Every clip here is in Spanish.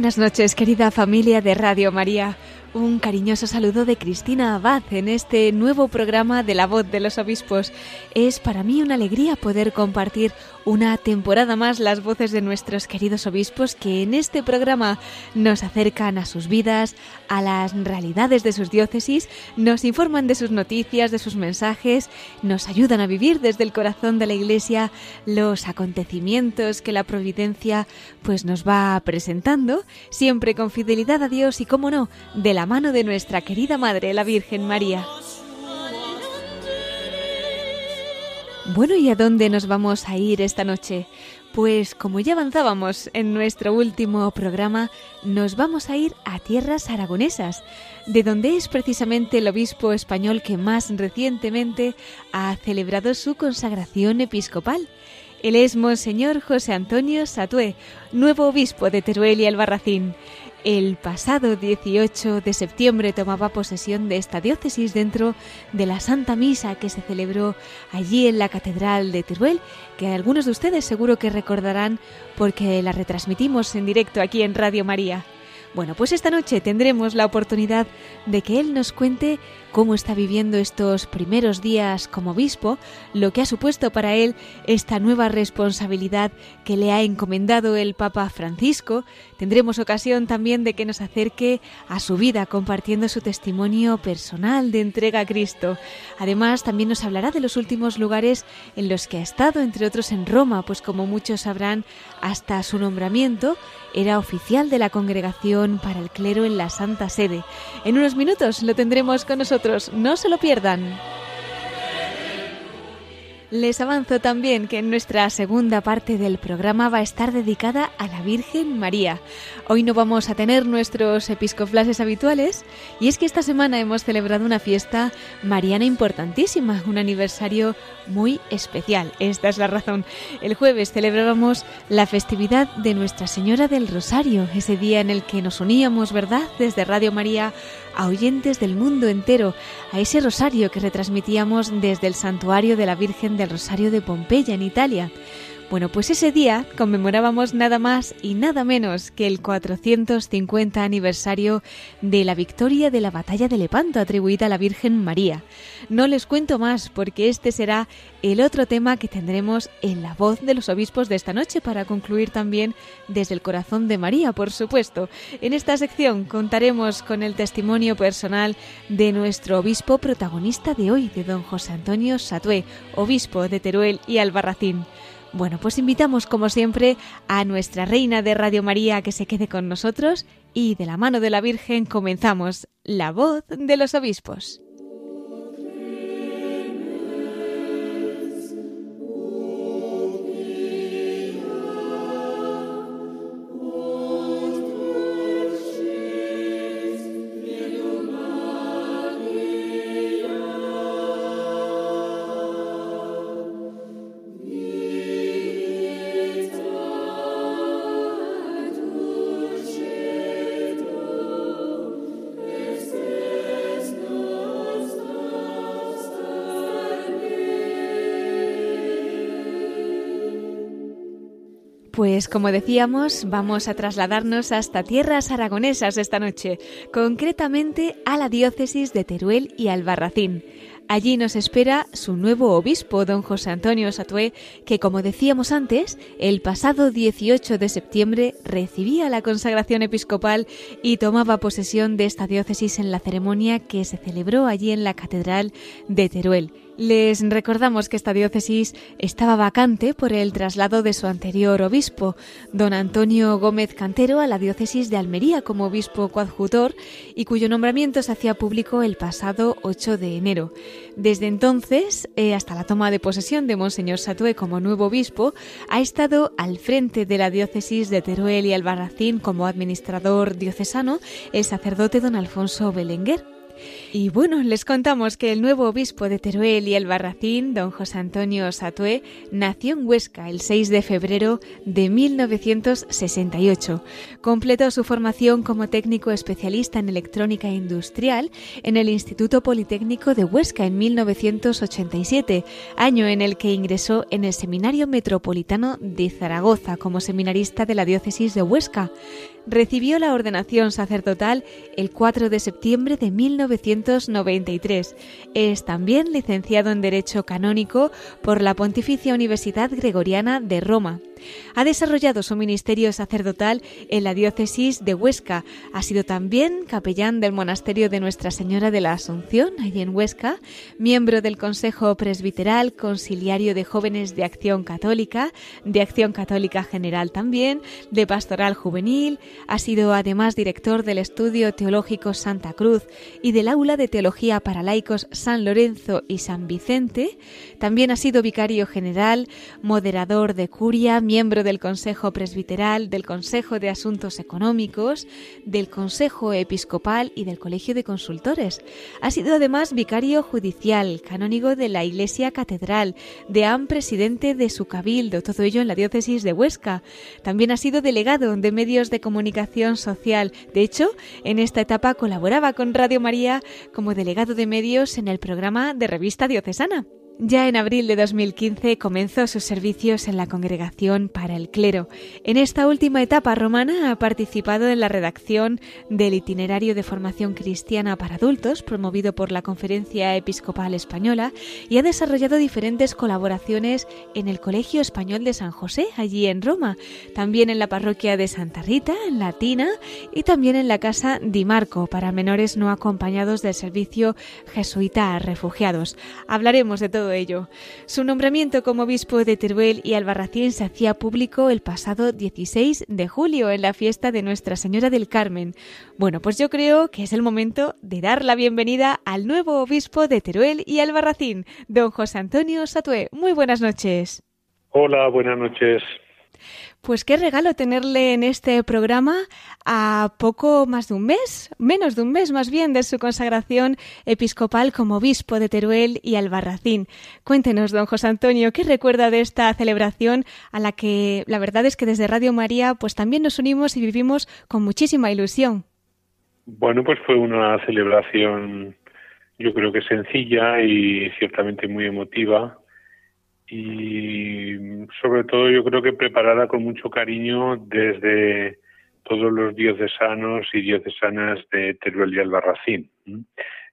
Buenas noches, querida familia de Radio María. Un cariñoso saludo de Cristina Abad en este nuevo programa de La Voz de los Obispos. Es para mí una alegría poder compartir una temporada más las voces de nuestros queridos obispos que en este programa nos acercan a sus vidas, a las realidades de sus diócesis, nos informan de sus noticias, de sus mensajes, nos ayudan a vivir desde el corazón de la Iglesia los acontecimientos que la providencia pues nos va presentando, siempre con fidelidad a Dios y, como no, de la mano de nuestra querida Madre, la Virgen María. Bueno, ¿y a dónde nos vamos a ir esta noche? Pues como ya avanzábamos en nuestro último programa, nos vamos a ir a tierras aragonesas, de donde es precisamente el obispo español que más recientemente ha celebrado su consagración episcopal. Él es Monseñor José Antonio Satué, nuevo obispo de Teruel y Albarracín. El pasado 18 de septiembre tomaba posesión de esta diócesis dentro de la Santa Misa que se celebró allí en la Catedral de Teruel, que algunos de ustedes seguro que recordarán porque la retransmitimos en directo aquí en Radio María. Bueno, pues esta noche tendremos la oportunidad de que él nos cuente cómo está viviendo estos primeros días como obispo, lo que ha supuesto para él esta nueva responsabilidad que le ha encomendado el Papa Francisco. Tendremos ocasión también de que nos acerque a su vida compartiendo su testimonio personal de entrega a Cristo. Además, también nos hablará de los últimos lugares en los que ha estado, entre otros en Roma, pues como muchos sabrán, hasta su nombramiento era oficial de la Congregación para el Clero en la Santa Sede. En unos minutos lo tendremos con nosotros no se lo pierdan. Les avanzo también que nuestra segunda parte del programa va a estar dedicada a la Virgen María. Hoy no vamos a tener nuestros episcoflases habituales y es que esta semana hemos celebrado una fiesta mariana importantísima, un aniversario muy especial. Esta es la razón. El jueves celebrábamos la festividad de Nuestra Señora del Rosario, ese día en el que nos uníamos, ¿verdad?, desde Radio María a oyentes del mundo entero, a ese rosario que retransmitíamos desde el santuario de la Virgen del Rosario de Pompeya, en Italia. Bueno, pues ese día conmemorábamos nada más y nada menos que el 450 aniversario de la victoria de la batalla de Lepanto atribuida a la Virgen María. No les cuento más porque este será el otro tema que tendremos en la voz de los obispos de esta noche para concluir también desde el corazón de María, por supuesto. En esta sección contaremos con el testimonio personal de nuestro obispo protagonista de hoy, de don José Antonio Satué, obispo de Teruel y Albarracín. Bueno, pues invitamos como siempre a nuestra reina de Radio María que se quede con nosotros y de la mano de la Virgen comenzamos la voz de los obispos. Pues como decíamos, vamos a trasladarnos hasta tierras aragonesas esta noche, concretamente a la diócesis de Teruel y Albarracín. Allí nos espera su nuevo obispo, don José Antonio Satué, que como decíamos antes, el pasado 18 de septiembre recibía la consagración episcopal y tomaba posesión de esta diócesis en la ceremonia que se celebró allí en la Catedral de Teruel Les recordamos que esta diócesis estaba vacante por el traslado de su anterior obispo, don Antonio Gómez Cantero, a la diócesis de Almería como obispo coadjutor y cuyo nombramiento se hacía público el pasado 8 de enero. Desde entonces, eh, hasta la toma de posesión de Monseñor Satué como nuevo obispo, ha estado al frente de la diócesis de Teruel y Albarracín como administrador diocesano el sacerdote don Alfonso Belenguer. Y bueno, les contamos que el nuevo obispo de Teruel y el Barracín, don José Antonio Satué, nació en Huesca el 6 de febrero de 1968. Completó su formación como técnico especialista en electrónica industrial en el Instituto Politécnico de Huesca en 1987, año en el que ingresó en el Seminario Metropolitano de Zaragoza como seminarista de la diócesis de Huesca recibió la ordenación sacerdotal el 4 de septiembre de 1993. Es también licenciado en Derecho Canónico por la Pontificia Universidad Gregoriana de Roma. Ha desarrollado su ministerio sacerdotal en la diócesis de Huesca. Ha sido también capellán del monasterio de Nuestra Señora de la Asunción, allí en Huesca, miembro del Consejo Presbiteral, conciliario de jóvenes de Acción Católica, de Acción Católica General también, de Pastoral Juvenil. Ha sido además director del Estudio Teológico Santa Cruz y del Aula de Teología para Laicos San Lorenzo y San Vicente. También ha sido vicario general, moderador de curia, miembro del Consejo Presbiteral, del Consejo de Asuntos Económicos, del Consejo Episcopal y del Colegio de Consultores. Ha sido además vicario judicial, canónigo de la Iglesia Catedral, deán presidente de su cabildo, todo ello en la diócesis de Huesca. También ha sido delegado de medios de comunicación social. De hecho, en esta etapa colaboraba con Radio María como delegado de medios en el programa de revista diocesana. Ya en abril de 2015 comenzó sus servicios en la Congregación para el Clero. En esta última etapa romana ha participado en la redacción del Itinerario de Formación Cristiana para Adultos, promovido por la Conferencia Episcopal Española, y ha desarrollado diferentes colaboraciones en el Colegio Español de San José, allí en Roma, también en la parroquia de Santa Rita, en Latina, y también en la Casa Di Marco, para menores no acompañados del servicio jesuita a refugiados. Hablaremos de todo ello. Su nombramiento como obispo de Teruel y Albarracín se hacía público el pasado 16 de julio en la fiesta de Nuestra Señora del Carmen. Bueno, pues yo creo que es el momento de dar la bienvenida al nuevo obispo de Teruel y Albarracín, don José Antonio Satué. Muy buenas noches. Hola, buenas noches. Pues qué regalo tenerle en este programa a poco más de un mes, menos de un mes más bien, de su consagración episcopal como obispo de Teruel y Albarracín. Cuéntenos, don José Antonio, ¿qué recuerda de esta celebración a la que la verdad es que desde Radio María pues también nos unimos y vivimos con muchísima ilusión? Bueno, pues fue una celebración yo creo que sencilla y ciertamente muy emotiva y sobre todo yo creo que preparada con mucho cariño desde todos los diocesanos y diocesanas de Teruel y Albarracín.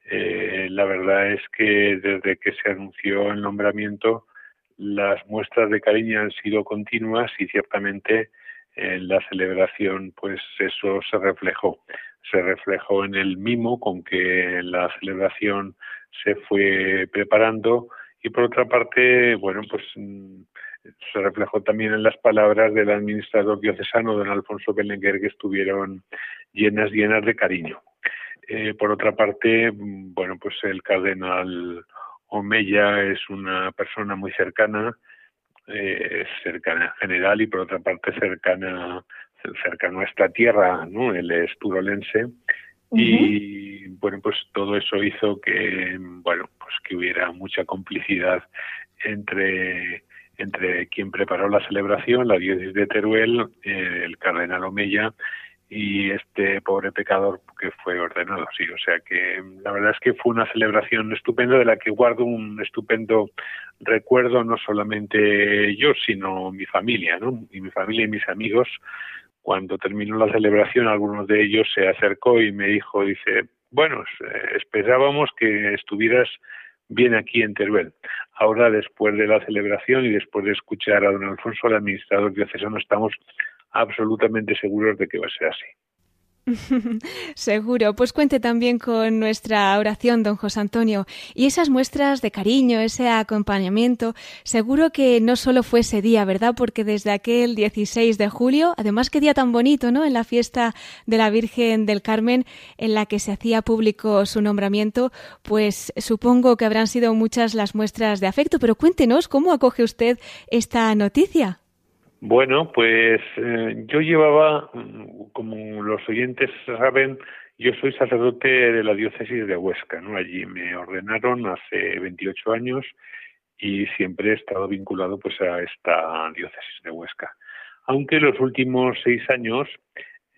Eh, la verdad es que desde que se anunció el nombramiento las muestras de cariño han sido continuas y ciertamente en la celebración pues eso se reflejó se reflejó en el mimo con que la celebración se fue preparando y por otra parte, bueno, pues mm, se reflejó también en las palabras del administrador diocesano, don Alfonso Belenguer, que estuvieron llenas, llenas de cariño. Eh, por otra parte, mm, bueno, pues el cardenal Omeya es una persona muy cercana, eh, cercana en general y por otra parte cercana, cercana a nuestra tierra, ¿no? Él es turolense y bueno, pues todo eso hizo que, bueno, pues que hubiera mucha complicidad entre entre quien preparó la celebración, la diócesis de Teruel, eh, el cardenal Omeya y este pobre pecador que fue ordenado. Sí, o sea que la verdad es que fue una celebración estupenda de la que guardo un estupendo recuerdo, no solamente yo, sino mi familia, ¿no? Y mi familia y mis amigos cuando terminó la celebración, algunos de ellos se acercó y me dijo, dice, bueno, eh, esperábamos que estuvieras bien aquí en Teruel. Ahora, después de la celebración y después de escuchar a don Alfonso, el administrador diocesano, estamos absolutamente seguros de que va a ser así. Seguro, pues cuente también con nuestra oración, don José Antonio. Y esas muestras de cariño, ese acompañamiento, seguro que no solo fue ese día, ¿verdad? Porque desde aquel 16 de julio, además qué día tan bonito, ¿no? En la fiesta de la Virgen del Carmen, en la que se hacía público su nombramiento, pues supongo que habrán sido muchas las muestras de afecto, pero cuéntenos cómo acoge usted esta noticia. Bueno, pues eh, yo llevaba, mm, como los oyentes saben, yo soy sacerdote de la diócesis de Huesca, ¿no? Allí me ordenaron hace 28 años y siempre he estado vinculado pues a esta diócesis de Huesca. Aunque los últimos seis años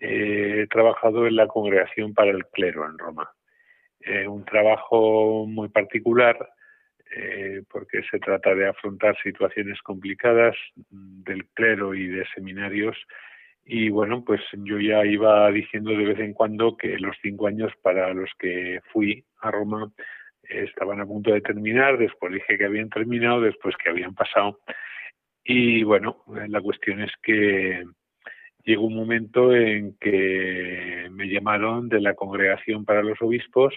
eh, he trabajado en la congregación para el clero en Roma. Eh, un trabajo muy particular eh, porque se trata de afrontar situaciones complicadas del clero y de seminarios. Y bueno, pues yo ya iba diciendo de vez en cuando que los cinco años para los que fui a Roma estaban a punto de terminar, después dije que habían terminado, después que habían pasado. Y bueno, la cuestión es que llegó un momento en que me llamaron de la congregación para los obispos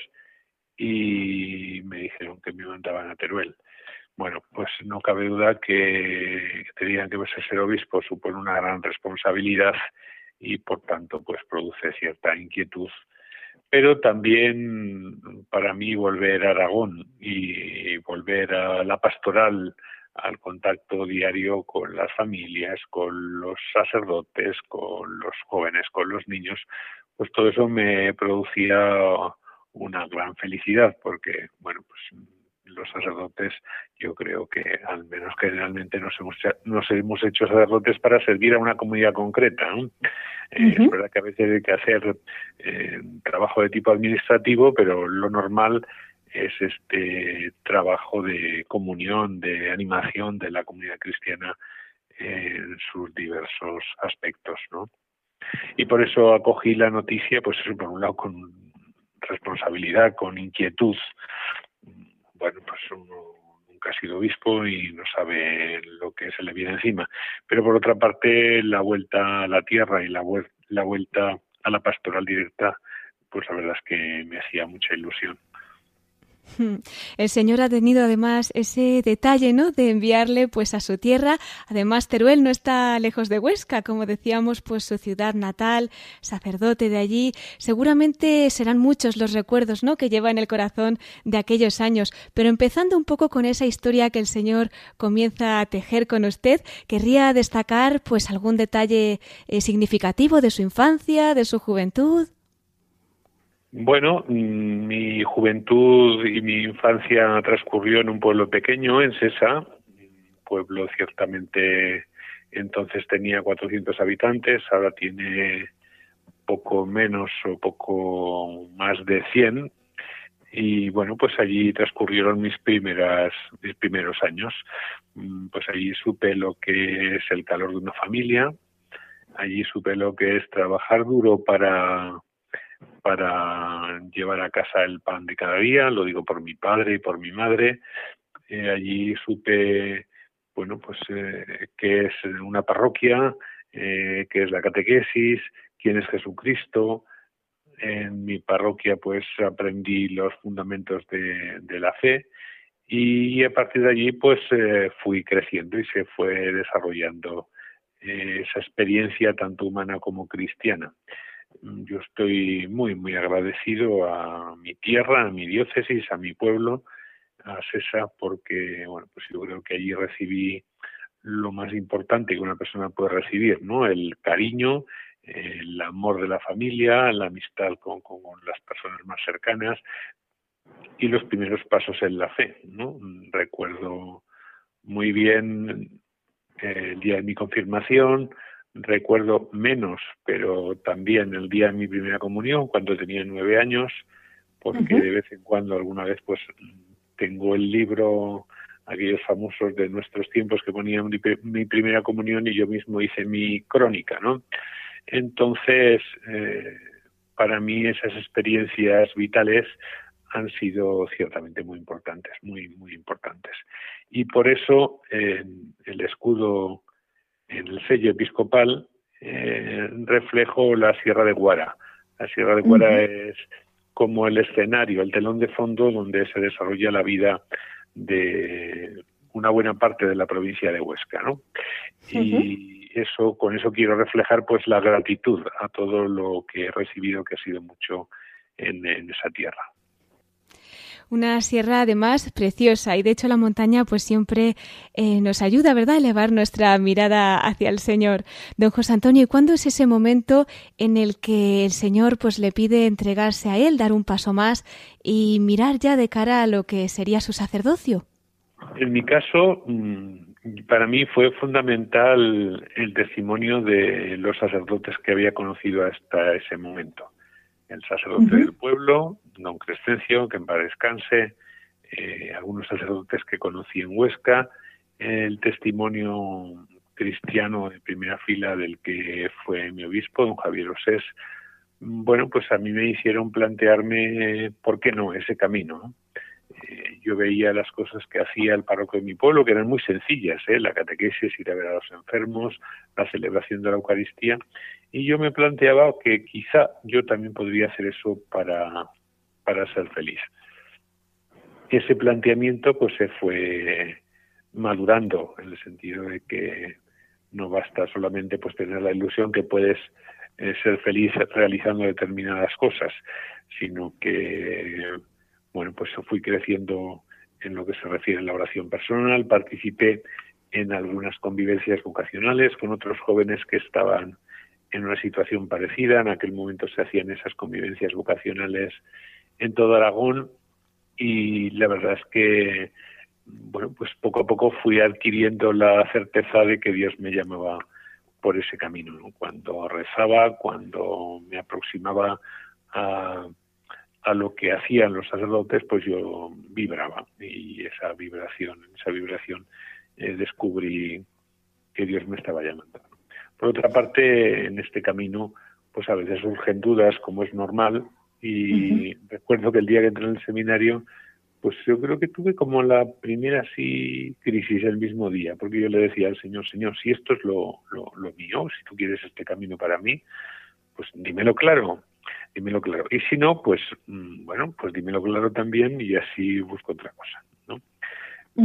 y me dijeron que me mandaban a Teruel. Bueno, pues no cabe duda que tenían que ser obispo supone una gran responsabilidad y por tanto pues produce cierta inquietud. Pero también para mí volver a Aragón y volver a la pastoral, al contacto diario con las familias, con los sacerdotes, con los jóvenes, con los niños, pues todo eso me producía una gran felicidad porque, bueno, pues los sacerdotes yo creo que al menos generalmente nos hemos, nos hemos hecho sacerdotes para servir a una comunidad concreta. Eh, es verdad que a veces hay que hacer eh, trabajo de tipo administrativo, pero lo normal es este trabajo de comunión, de animación de la comunidad cristiana en sus diversos aspectos, ¿no? Y por eso acogí la noticia, pues por un lado con responsabilidad, con inquietud. Bueno, pues uno nunca ha sido obispo y no sabe lo que se le viene encima. Pero por otra parte, la vuelta a la tierra y la, la vuelta a la pastoral directa, pues la verdad es que me hacía mucha ilusión. El Señor ha tenido además ese detalle, ¿no? De enviarle pues a su tierra. Además, Teruel no está lejos de Huesca, como decíamos, pues su ciudad natal, sacerdote de allí. Seguramente serán muchos los recuerdos, ¿no? Que lleva en el corazón de aquellos años. Pero empezando un poco con esa historia que el Señor comienza a tejer con usted, querría destacar pues algún detalle eh, significativo de su infancia, de su juventud. Bueno, mm, mi juventud y mi infancia transcurrió en un pueblo pequeño, en Sesa, pueblo ciertamente entonces tenía 400 habitantes, ahora tiene poco menos o poco más de 100 y bueno, pues allí transcurrieron mis primeras mis primeros años. Mm, pues allí supe lo que es el calor de una familia, allí supe lo que es trabajar duro para para llevar a casa el pan de cada día, lo digo por mi padre y por mi madre. Eh, allí supe, bueno, pues eh, qué es una parroquia, eh, qué es la catequesis, quién es Jesucristo. En mi parroquia pues aprendí los fundamentos de, de la fe y a partir de allí pues eh, fui creciendo y se fue desarrollando esa experiencia tanto humana como cristiana yo estoy muy, muy agradecido a mi tierra, a mi diócesis, a mi pueblo, a César, porque, bueno, pues yo creo que allí recibí lo más importante que una persona puede recibir, ¿no? El cariño, el amor de la familia, la amistad con, con las personas más cercanas y los primeros pasos en la fe, ¿no? Recuerdo muy bien el día de mi confirmación, recuerdo menos, pero también el día de mi primera comunión, cuando tenía nueve años, porque de vez en cuando, alguna vez, pues tengo el libro, aquellos famosos de nuestros tiempos que ponían mi, primera comunión y yo mismo hice mi crónica, ¿no? Entonces, eh, para mí esas experiencias vitales han sido ciertamente muy importantes, muy, muy importantes. Y por eso el escudo en el sello episcopal eh, reflejo la Sierra de Guara. La Sierra de Cuara es como el escenario, el telón de fondo donde se desarrolla la vida de una buena parte de la provincia de Huesca, ¿no? Y eso, con eso quiero reflejar pues la gratitud a todo lo que he recibido, que ha sido mucho en esa tierra una sierra además preciosa y de hecho la montaña pues siempre eh, nos ayuda, ¿verdad?, a elevar nuestra mirada hacia el Señor. Don José Antonio, ¿y cuándo es ese momento en el que el Señor pues le pide entregarse a Él, dar un paso más y mirar ya de cara a lo que sería su sacerdocio? En mi caso, mm, para mí fue fundamental el testimonio de los sacerdotes que había conocido hasta ese momento el sacerdote del pueblo, don Crescencio, que en paz descanse, eh, algunos sacerdotes que conocí en Huesca, el testimonio cristiano de primera fila del que fue mi obispo, don Javier Osés, bueno, pues a mí me hicieron plantearme, ¿por qué no?, ese camino. Eh, yo veía las cosas que hacía el párroco de mi pueblo, que eran muy sencillas, ¿eh? la catequesis, ir a ver a los enfermos, la celebración de la Eucaristía, y yo me planteaba que quizá yo también podría hacer eso para, para ser feliz. Ese planteamiento pues se fue madurando en el sentido de que no basta solamente pues tener la ilusión que puedes eh, ser feliz realizando determinadas cosas, sino que bueno, pues fui creciendo en lo que se refiere a la oración personal, participé en algunas convivencias vocacionales con otros jóvenes que estaban en una situación parecida. En aquel momento se hacían esas convivencias vocacionales en todo Aragón y la verdad es que, bueno, pues poco a poco fui adquiriendo la certeza de que Dios me llamaba por ese camino. Cuando rezaba, cuando me aproximaba a, a lo que hacían los sacerdotes, pues yo vibraba y esa vibración, esa vibración eh, descubrí que Dios me estaba llamando. Por otra parte, en este camino, pues a veces surgen dudas, como es normal, y recuerdo que el día que entré en el seminario, pues yo creo que tuve como la primera así crisis el mismo día, porque yo le decía al Señor, Señor, si esto es lo, lo, mío, si tú quieres este camino para mí, pues dímelo claro, dímelo claro. Y si no, pues mm, bueno, pues dímelo claro también y así busco otra cosa, ¿no?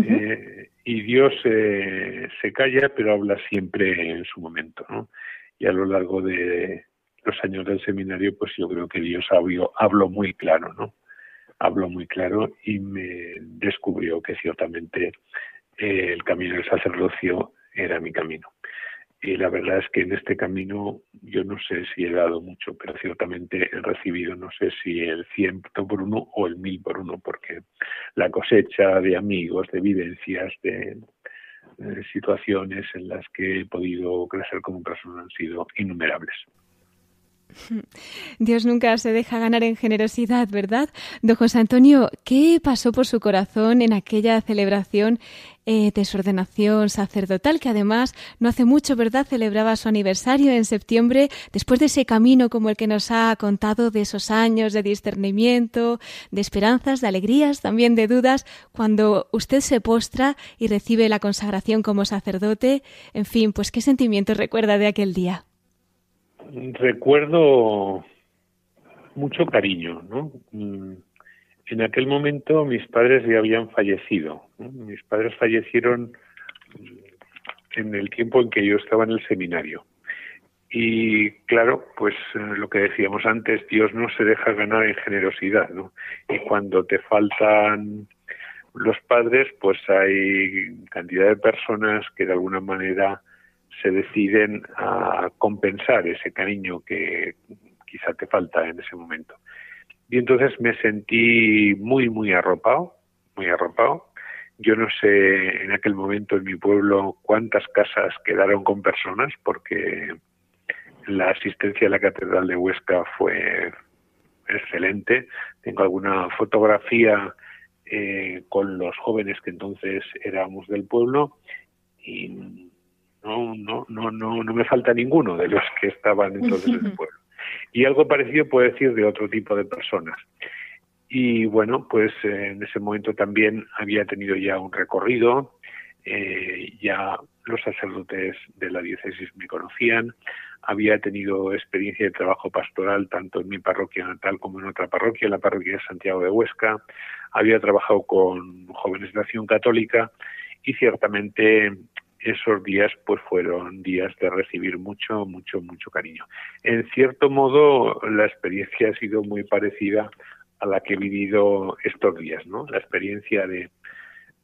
Eh, y Dios eh, se calla, pero habla siempre en su momento, ¿no? Y a lo largo de los años del seminario, pues yo creo que Dios habló, habló muy claro, ¿no? Habló muy claro y me descubrió que ciertamente eh, el camino del sacerdocio era mi camino y la verdad es que en este camino yo no sé si he dado mucho, pero ciertamente he recibido no sé si el ciento por uno o el mil por uno, porque la cosecha de amigos, de vivencias, de, situaciones en las que he podido crecer como persona han sido innumerables. Dios nunca se deja ganar en generosidad, ¿verdad? Don José Antonio, ¿qué pasó por su corazón en aquella celebración eh, de su ordenación sacerdotal, que además no hace mucho, ¿verdad?, celebraba su aniversario en septiembre, después de ese camino como el que nos ha contado, de esos años de discernimiento, de esperanzas, de alegrías, también de dudas, cuando usted se postra y recibe la consagración como sacerdote, en fin, pues qué sentimientos recuerda de aquel día recuerdo mucho cariño, ¿no? Mm, en aquel momento mis padres ya habían fallecido. Mis padres fallecieron en el tiempo en que yo estaba en el seminario. Y claro, pues eh, lo que decíamos antes, Dios no se deja ganar en generosidad, ¿no? Y cuando te faltan los padres, pues hay cantidad de personas que de alguna manera se deciden a compensar ese cariño que quizá te falta en ese momento. Y entonces me sentí muy, muy arropado, muy arropado. Yo no sé en aquel momento en mi pueblo cuántas casas quedaron con personas, porque la asistencia a la Catedral de Huesca fue excelente. Tengo alguna fotografía eh, con los jóvenes que entonces éramos del pueblo y no, no, no, no, no me falta ninguno de los que estaban entonces en el pueblo. Y algo parecido puedo decir de otro tipo de personas. Y bueno, pues eh, en ese momento también había tenido ya un recorrido, eh, ya los sacerdotes de la diócesis me conocían, había tenido experiencia de trabajo pastoral tanto en mi parroquia natal como en otra parroquia, en la parroquia de Santiago de Huesca. Había trabajado con jóvenes de acción católica y ciertamente esos días pues fueron días de recibir mucho, mucho, mucho cariño. En cierto modo la experiencia ha sido muy parecida a la que he vivido estos días, ¿no? La experiencia de,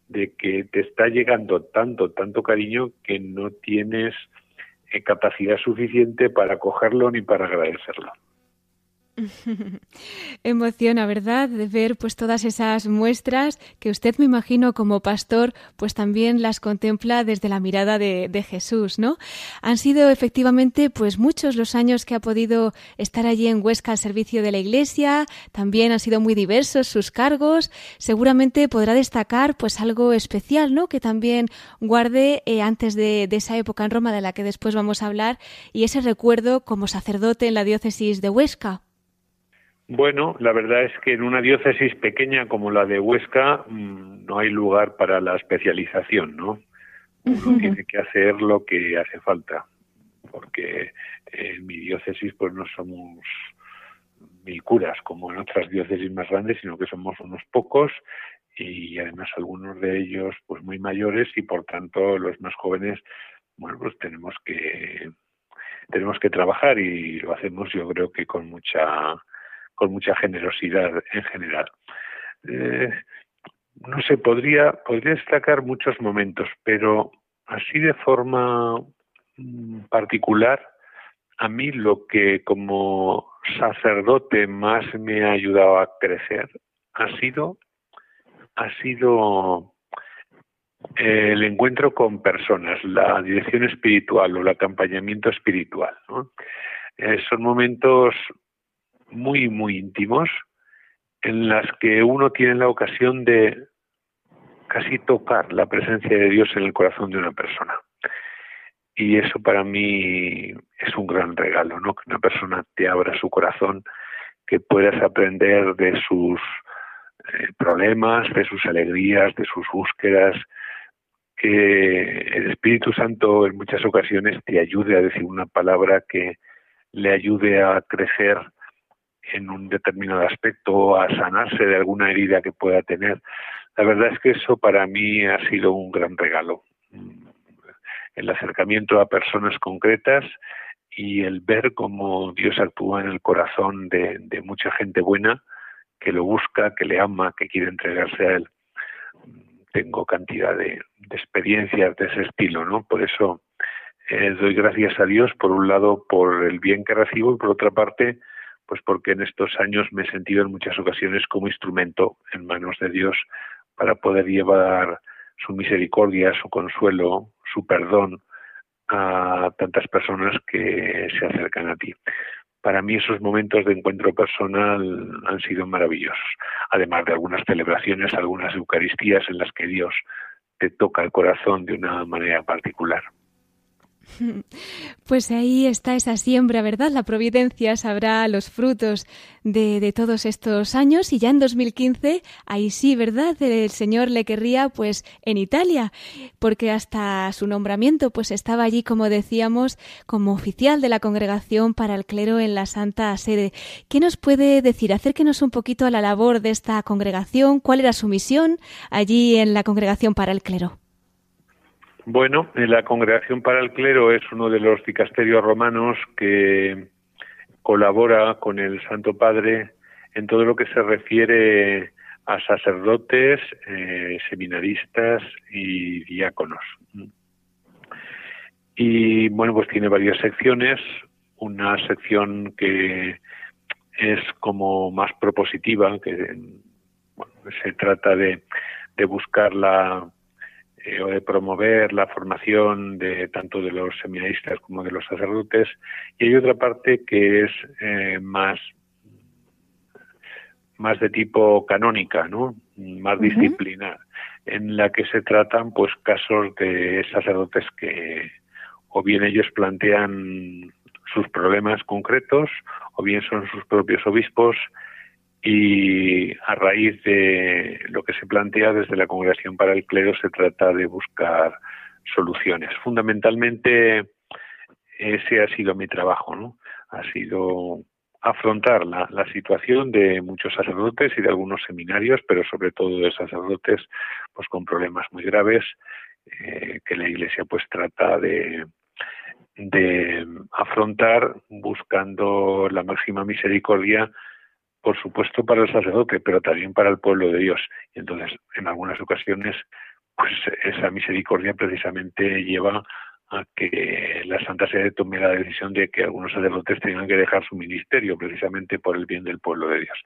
de que te está llegando tanto, tanto cariño que no tienes eh, capacidad suficiente para cogerlo ni para agradecerlo. Emociona, ¿verdad? De ver pues todas esas muestras que usted me imagino como pastor pues también las contempla desde la mirada de, de, Jesús, ¿no? Han sido efectivamente pues muchos los años que ha podido estar allí en Huesca al servicio de la Iglesia, también han sido muy diversos sus cargos, seguramente podrá destacar pues algo especial, ¿no? Que también guarde eh, antes de, de esa época en Roma de la que después vamos a hablar y ese recuerdo como sacerdote en la diócesis de Huesca. Bueno, la verdad es que en una diócesis pequeña como la de Huesca mm, no hay lugar para la especialización, ¿no? Uno tiene que hacer lo que hace falta, porque en mi diócesis pues no somos mil curas como en otras diócesis más grandes, sino que somos unos pocos y además algunos de ellos pues muy mayores y por tanto los más jóvenes, bueno, pues tenemos que tenemos que trabajar y lo hacemos yo creo que con mucha con mucha generosidad en general. Eh, no sé, podría, podría destacar muchos momentos, pero así de forma mm, particular, a mí lo que como sacerdote más me ha ayudado a crecer ha sido, ha sido el encuentro con personas, la dirección espiritual o el acompañamiento espiritual. Eh, son momentos muy, muy íntimos en las que uno tiene la ocasión de casi tocar la presencia de Dios en el corazón de una persona. Y eso para mí es un gran regalo, ¿no? Que una persona te abra su corazón, que puedas aprender de sus eh, problemas, de sus alegrías, de sus búsquedas, que el Espíritu Santo en muchas ocasiones te ayude a decir una palabra que le ayude a crecer en un determinado aspecto, a sanarse de alguna herida que pueda tener. La verdad es que eso para mí ha sido un gran regalo. El acercamiento a personas concretas y el ver cómo Dios actúa en el corazón de, mucha gente buena que lo busca, que le ama, que quiere entregarse a él. Tengo cantidad de, experiencias de ese estilo, ¿no? Por eso eh, doy gracias a Dios, por un lado, por el bien que recibo y por otra parte, pues porque en estos años me he sentido en muchas ocasiones como instrumento en manos de Dios para poder llevar su misericordia, su consuelo, su perdón a tantas personas que se acercan a ti. Para mí esos momentos de encuentro personal han sido maravillosos, además de algunas celebraciones, algunas Eucaristías en las que Dios te toca el corazón de una manera particular. Pues ahí está esa siembra, ¿verdad? La providencia sabrá los frutos de, todos estos años y ya en 2015, ahí sí, ¿verdad? El Señor le querría pues en Italia, porque hasta su nombramiento pues estaba allí, como decíamos, como oficial de la Congregación para el Clero en la Santa Sede. ¿Qué nos puede decir? Acérquenos un poquito a la labor de esta congregación, cuál era su misión allí en la Congregación para el Clero. Bueno, la Congregación para el Clero es uno de los dicasterios romanos que colabora con el Santo Padre en todo lo que se refiere a sacerdotes, eh, seminaristas y diáconos. Y bueno, pues tiene varias secciones. Una sección que es como más propositiva, que se trata de buscar la eh, o de promover la formación de tanto de los seminaristas como de los sacerdotes y hay otra parte que es eh, más más de tipo canónica, ¿no? Más disciplinar, en la que se tratan pues casos de sacerdotes que o bien ellos plantean sus problemas concretos o bien son sus propios obispos y a raíz de lo que se plantea desde la Congregación para el Clero se trata de buscar soluciones. Fundamentalmente ese ha sido mi trabajo, ¿no? Ha sido afrontar la, situación de muchos sacerdotes y de algunos seminarios, pero sobre todo de sacerdotes pues con problemas muy graves eh, que la Iglesia pues trata de afrontar buscando la máxima misericordia por supuesto para el sacerdote, pero también para el pueblo de Dios. Y entonces, en algunas ocasiones, pues esa misericordia precisamente lleva a que la Santa Sede tome la decisión de que algunos sacerdotes tengan que dejar su ministerio precisamente por el bien del pueblo de Dios.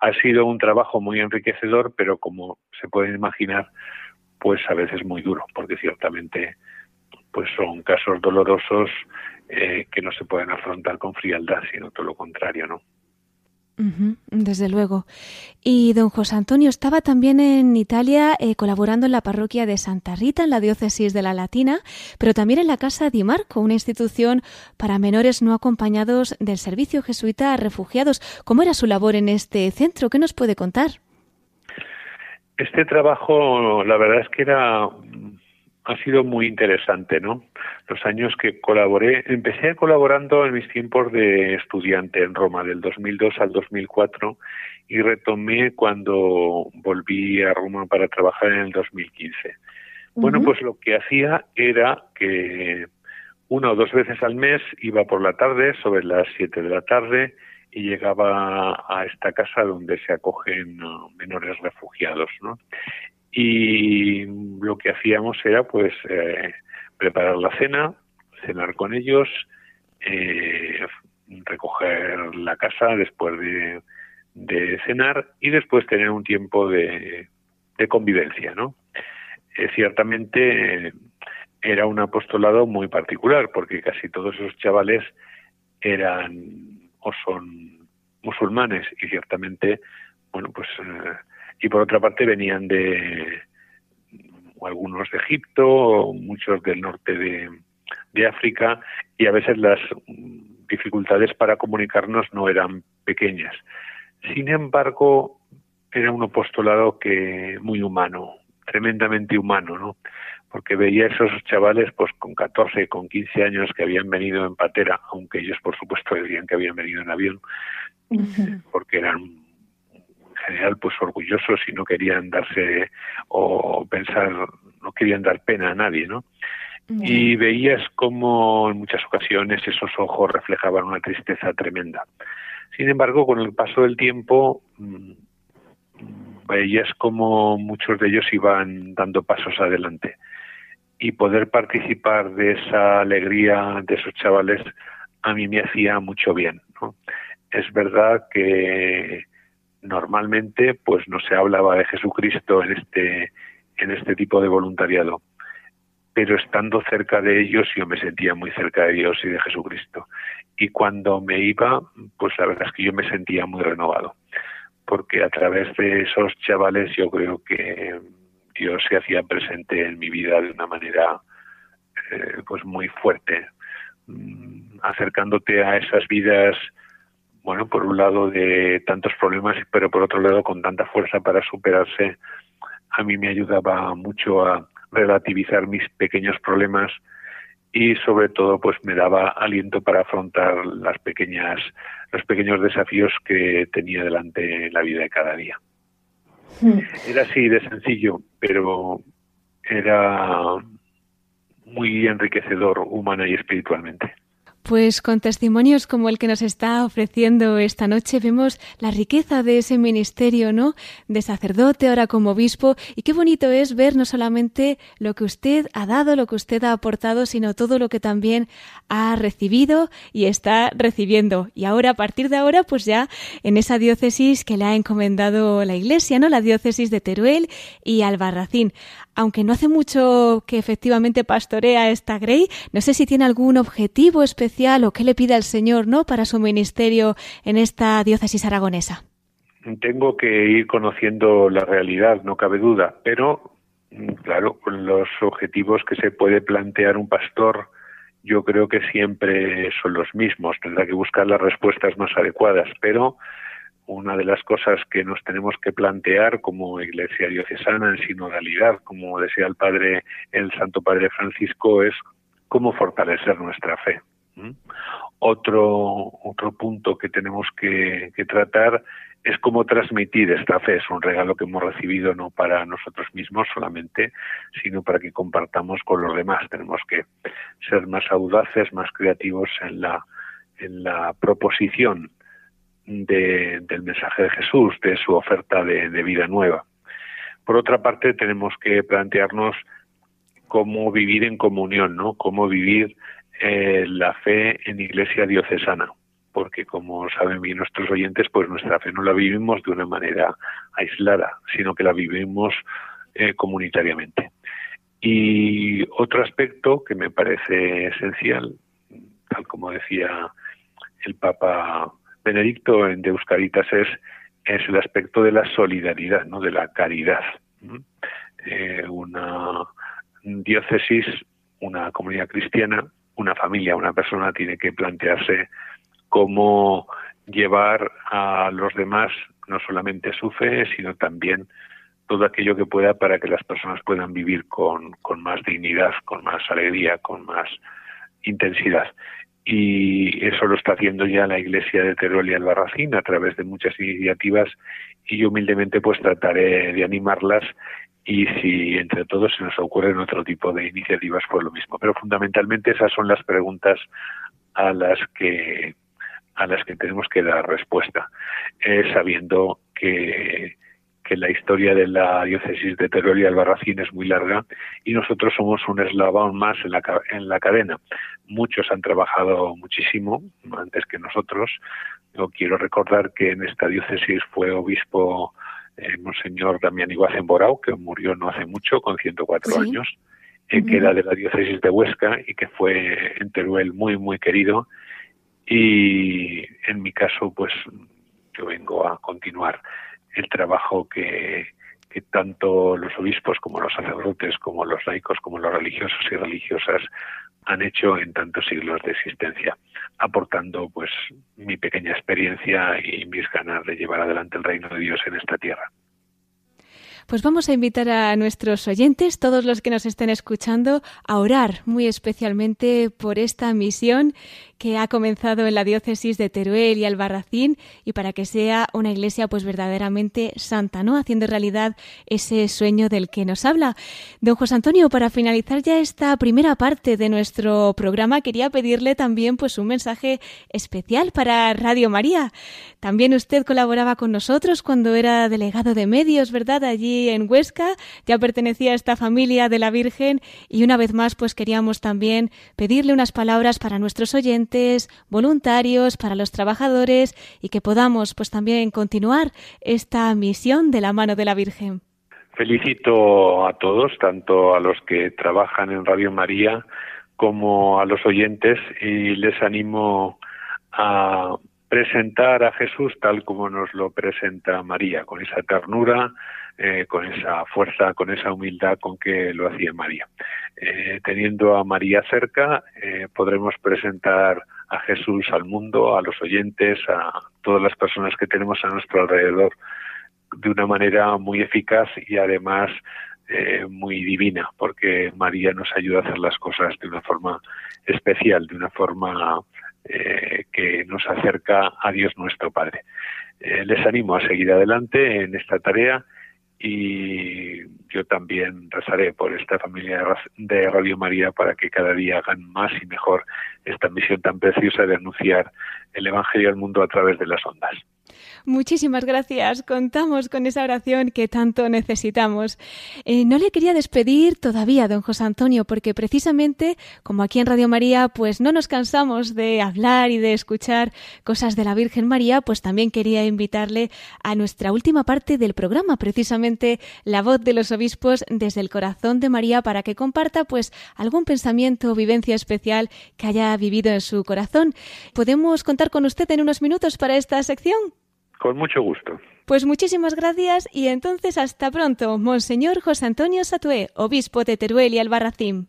Ha sido un trabajo muy enriquecedor, pero como se pueden imaginar, pues a veces muy duro, porque ciertamente pues son casos dolorosos eh, que no se pueden afrontar con frialdad, sino todo lo contrario, ¿no? Desde luego. Y don José Antonio estaba también en Italia eh, colaborando en la parroquia de Santa Rita, en la diócesis de la Latina, pero también en la Casa Di Marco, una institución para menores no acompañados del Servicio Jesuita a Refugiados. ¿Cómo era su labor en este centro? ¿Qué nos puede contar? Este trabajo, la verdad es que era ha sido muy interesante, ¿no? Los años que colaboré, empecé colaborando en mis tiempos de estudiante en Roma, del 2002 al 2004, y retomé cuando volví a Roma para trabajar en el 2015. Bueno, pues lo que hacía era que una o dos veces al mes iba por la tarde, sobre las siete de la tarde, y llegaba a esta casa donde se acogen uh, menores refugiados, ¿no? Y lo que hacíamos era pues eh, preparar la cena, cenar con ellos, eh, recoger la casa después de, cenar y después tener un tiempo de, convivencia, ¿no? Eh, ciertamente era un apostolado muy particular porque casi todos esos chavales eran o son musulmanes y ciertamente, bueno, pues y por otra parte venían de algunos de Egipto, muchos del norte de, África y a veces las dificultades para comunicarnos no eran pequeñas. Sin embargo, era un apostolado que muy humano, tremendamente humano, ¿no? Porque veía esos chavales pues con 14, con 15 años que habían venido en patera, aunque ellos por supuesto decían que habían venido en avión, porque eran general pues orgullosos y no querían darse o pensar, no querían dar pena a nadie, ¿no? Y veías como en muchas ocasiones esos ojos reflejaban una tristeza tremenda. Sin embargo, con el paso del tiempo mm, veías como muchos de ellos iban dando pasos adelante y poder participar de esa alegría de esos chavales a mí me hacía mucho bien. ¿no? Es verdad que normalmente pues no se hablaba de Jesucristo en este en este tipo de voluntariado. Pero estando cerca de ellos yo me sentía muy cerca de Dios y de Jesucristo. Y cuando me iba pues la verdad es que yo me sentía muy renovado. Porque a través de esos chavales yo creo que Dios se hacía presente en mi vida de una manera eh, pues muy fuerte. Mm, acercándote a esas vidas bueno, por un lado de tantos problemas, pero por otro lado con tanta fuerza para superarse, a mí me ayudaba mucho a relativizar mis pequeños problemas y sobre todo pues me daba aliento para afrontar las pequeñas los pequeños desafíos que tenía delante en la vida de cada día. Hmm. Era así de sencillo, pero era muy enriquecedor humana y espiritualmente. Pues con testimonios como el que nos está ofreciendo esta noche vemos la riqueza de ese ministerio, ¿no? De sacerdote, ahora como obispo, y qué bonito es ver no solamente lo que usted ha dado, lo que usted ha aportado, sino todo lo que también ha recibido y está recibiendo. Y ahora, a partir de ahora, pues ya en esa diócesis que le ha encomendado la Iglesia, ¿no? La diócesis de Teruel y Albarracín aunque no hace mucho que efectivamente pastorea esta Grey, no sé si tiene algún objetivo especial o qué le pide al Señor, ¿no?, para su ministerio en esta diócesis aragonesa. Tengo que ir conociendo la realidad, no cabe duda, pero mm, claro, los objetivos que se puede plantear un pastor yo creo que siempre son los mismos, tendrá que buscar las respuestas más adecuadas, pero una de las cosas que nos tenemos que plantear como iglesia diocesana en sinodalidad, como decía el padre, el Santo Padre Francisco, es cómo fortalecer nuestra fe. Otro, otro punto que tenemos que, tratar es cómo transmitir esta fe. Es un regalo que hemos recibido no para nosotros mismos solamente, sino para que compartamos con los demás. Tenemos que ser más audaces, más creativos en la, en la proposición del mensaje de Jesús, de su oferta de, vida nueva. Por otra parte, tenemos que plantearnos cómo vivir en comunión, ¿no? Cómo vivir eh, la fe en iglesia diocesana, porque como saben bien nuestros oyentes, pues nuestra fe no la vivimos de una manera aislada, sino que la vivimos eh, comunitariamente. Y otro aspecto que me parece esencial, tal como decía el Papa Benedicto en De Euscaritas, es, es el aspecto de la solidaridad, ¿no? de la caridad. Eh, una diócesis, una comunidad cristiana, una familia, una persona tiene que plantearse cómo llevar a los demás no solamente su fe, sino también todo aquello que pueda para que las personas puedan vivir con más dignidad, con más alegría, con más intensidad. Y eso lo está haciendo ya la Iglesia de Teruel y Albarracín a través de muchas iniciativas y yo humildemente pues trataré de animarlas y si entre todos se nos ocurren otro tipo de iniciativas pues lo mismo. Pero fundamentalmente esas son las preguntas a las que a las que tenemos que dar respuesta. Eh, sabiendo que que la historia de la diócesis de Teruel y Albarracín es muy larga y nosotros somos un eslabón más en la, en la cadena. Muchos han trabajado muchísimo antes que nosotros. Yo quiero recordar que en esta diócesis fue obispo eh, Monseñor Damián Iguazen Borao, que murió no hace mucho, con 104 años, eh, que era de la diócesis de Huesca y que fue en Teruel muy, muy querido. Y en mi caso, pues yo vengo a continuar el trabajo que, tanto los obispos como los sacerdotes, como los laicos, como los religiosos y religiosas han hecho en tantos siglos de existencia, aportando pues mi pequeña experiencia y mis ganas de llevar adelante el reino de Dios en esta tierra. Pues vamos a invitar a nuestros oyentes, todos los que nos estén escuchando, a orar muy especialmente por esta misión que ha comenzado en la diócesis de Teruel y Albarracín y para que sea una iglesia pues verdaderamente santa, ¿no? Haciendo realidad ese sueño del que nos habla. Don José Antonio, para finalizar ya esta primera parte de nuestro programa, quería pedirle también pues un mensaje especial para Radio María. También usted colaboraba con nosotros cuando era delegado de medios, ¿verdad? Allí en Huesca, ya pertenecía a esta familia de la Virgen y una vez más pues queríamos también pedirle unas palabras para nuestros oyentes voluntarios, para los trabajadores y que podamos pues también continuar esta misión de la mano de la Virgen. Felicito a todos, tanto a los que trabajan en Radio María como a los oyentes y les animo a presentar a Jesús tal como nos lo presenta María, con esa ternura, eh, con esa fuerza, con esa humildad con que lo hacía María. Eh, teniendo a María cerca, eh, podremos presentar a Jesús al mundo, a los oyentes, a todas las personas que tenemos a nuestro alrededor de una manera muy eficaz y además muy divina, porque María nos ayuda a hacer las cosas de una forma especial, de una forma que nos acerca a Dios nuestro Padre. les animo a seguir adelante en esta tarea y yo también rezaré por esta familia de Radio María para que cada día hagan más y mejor esta misión tan preciosa de anunciar el Evangelio al mundo a través de las ondas. Muchísimas gracias. Contamos con esa oración que tanto necesitamos. Eh, no le quería despedir todavía, don José Antonio, porque precisamente, como aquí en Radio María, pues no nos cansamos de hablar y de escuchar cosas de la Virgen María, pues también quería invitarle a nuestra última parte del programa, precisamente la voz de los obispos desde el corazón de María, para que comparta pues algún pensamiento o vivencia especial que haya vivido en su corazón. ¿Podemos contar con usted en unos minutos para esta sección? Con mucho gusto. Pues muchísimas gracias y entonces hasta pronto, Monseñor José Antonio Satué, obispo de Teruel y Albarracín.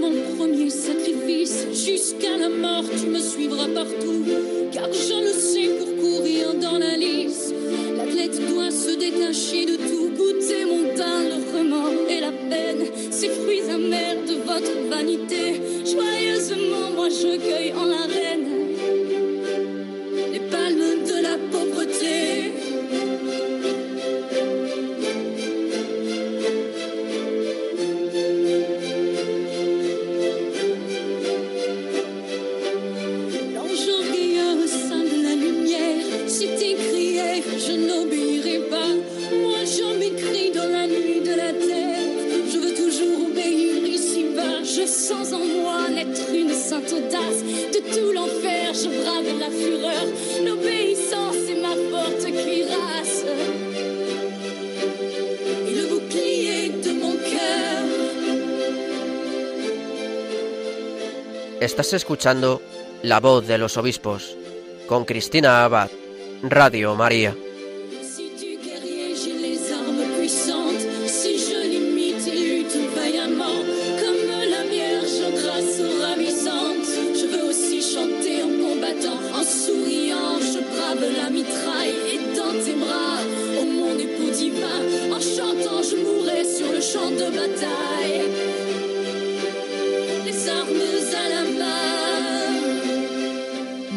mon premier sacrifice, jusqu'à la mort tu me suivras partout, car je le sais pour courir dans la lice. Doit se détacher de tout, goûter mon teint, le remords et la peine, ces fruits amers devant notre vanité. Joyeusement, moi je cueille en la audace. De tout l'enfer, je brave la fureur. L'obéissance est ma forte cuirasse. Et le bouclier de mon cœur. Estás escuchando La voz de los obispos con Cristina Abad, Radio María.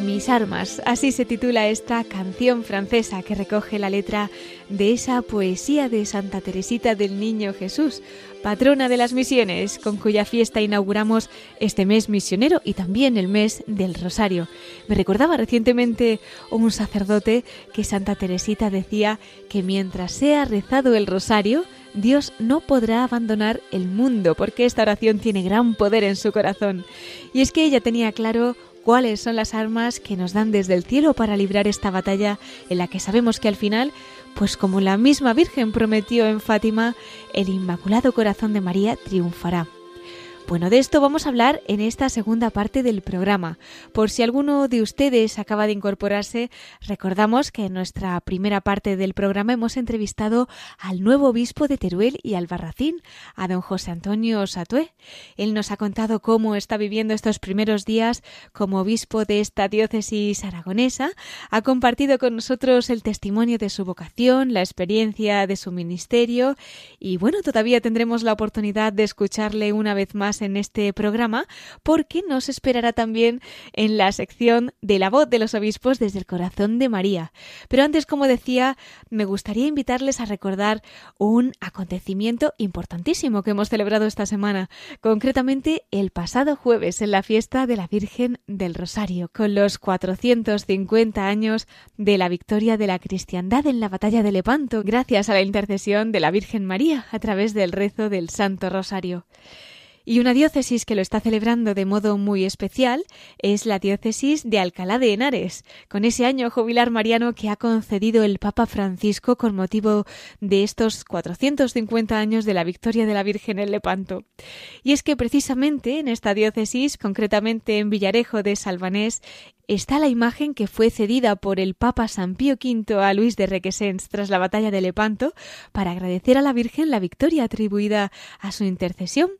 Mis armas, así se titula esta canción francesa que recoge la letra de esa poesía de Santa Teresita del Niño Jesús, patrona de las misiones, con cuya fiesta inauguramos este mes misionero y también el mes del Rosario. Me recordaba recientemente un sacerdote que Santa Teresita decía que mientras sea rezado el Rosario, Dios no podrá abandonar el mundo porque esta oración tiene gran poder en su corazón. Y es que ella tenía claro cuáles son las armas que nos dan desde el cielo para librar esta batalla en la que sabemos que al final, pues como la misma Virgen prometió en Fátima, el Inmaculado Corazón de María triunfará. Bueno, de esto vamos a hablar en esta segunda parte del programa. Por si alguno de ustedes acaba de incorporarse, recordamos que en nuestra primera parte del programa hemos entrevistado al nuevo obispo de Teruel y Albarracín, a don José Antonio Satué. Él nos ha contado cómo está viviendo estos primeros días como obispo de esta diócesis aragonesa, ha compartido con nosotros el testimonio de su vocación, la experiencia de su ministerio y bueno, todavía tendremos la oportunidad de escucharle una vez más en este programa porque nos esperará también en la sección de la voz de los obispos desde el corazón de María. Pero antes, como decía, me gustaría invitarles a recordar un acontecimiento importantísimo que hemos celebrado esta semana, concretamente el pasado jueves en la fiesta de la Virgen del Rosario, con los 450 años de la victoria de la cristiandad en la batalla de Lepanto, gracias a la intercesión de la Virgen María a través del rezo del Santo Rosario. Y una diócesis que lo está celebrando de modo muy especial es la diócesis de Alcalá de Henares, con ese año jubilar mariano que ha concedido el Papa Francisco con motivo de estos 450 años de la victoria de la Virgen en Lepanto. Y es que precisamente en esta diócesis, concretamente en Villarejo de Salvanés, está la imagen que fue cedida por el Papa San Pío V a Luis de Requesens tras la batalla de Lepanto para agradecer a la Virgen la victoria atribuida a su intercesión.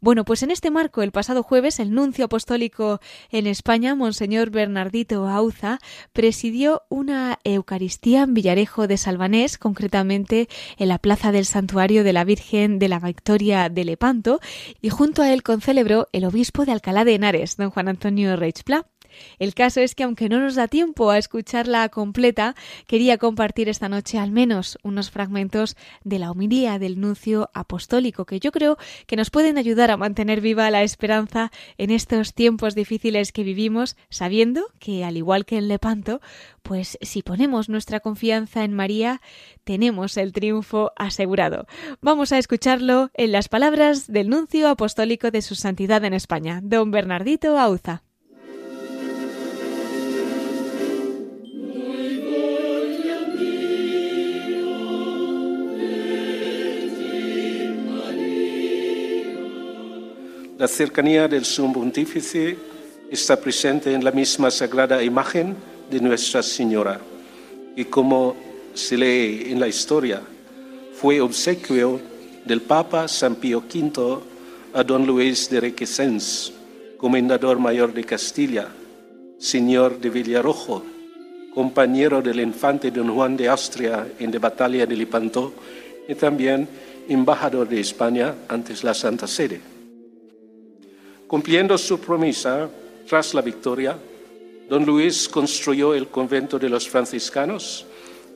Bueno, pues en este marco, el pasado jueves, el nuncio apostólico en España, Monseñor Bernardito Auza, presidió una Eucaristía en Villarejo de Salvanés, concretamente en la plaza del Santuario de la Virgen de la Victoria de Lepanto, y junto a él concelebró el obispo de Alcalá de Henares, don Juan Antonio Reichpla. El caso es que aunque no nos da tiempo a escucharla completa, quería compartir esta noche al menos unos fragmentos de la homilía del nuncio apostólico que yo creo que nos pueden ayudar a mantener viva la esperanza en estos tiempos difíciles que vivimos, sabiendo que al igual que en Lepanto, pues si ponemos nuestra confianza en María, tenemos el triunfo asegurado. Vamos a escucharlo en las palabras del nuncio apostólico de su santidad en España, don Bernardito Auza. La cercanía del sumo pontífice está presente en la misma sagrada imagen de Nuestra Señora, y como se lee en la historia, fue obsequio del Papa San Pío V a don Luis de Requesens, comendador mayor de Castilla, señor de Villarrojo, compañero del infante don Juan de Austria en la batalla de Lepanto y también embajador de España ante la Santa Sede. Cumpliendo su promesa, tras la victoria, don Luis construyó el convento de los franciscanos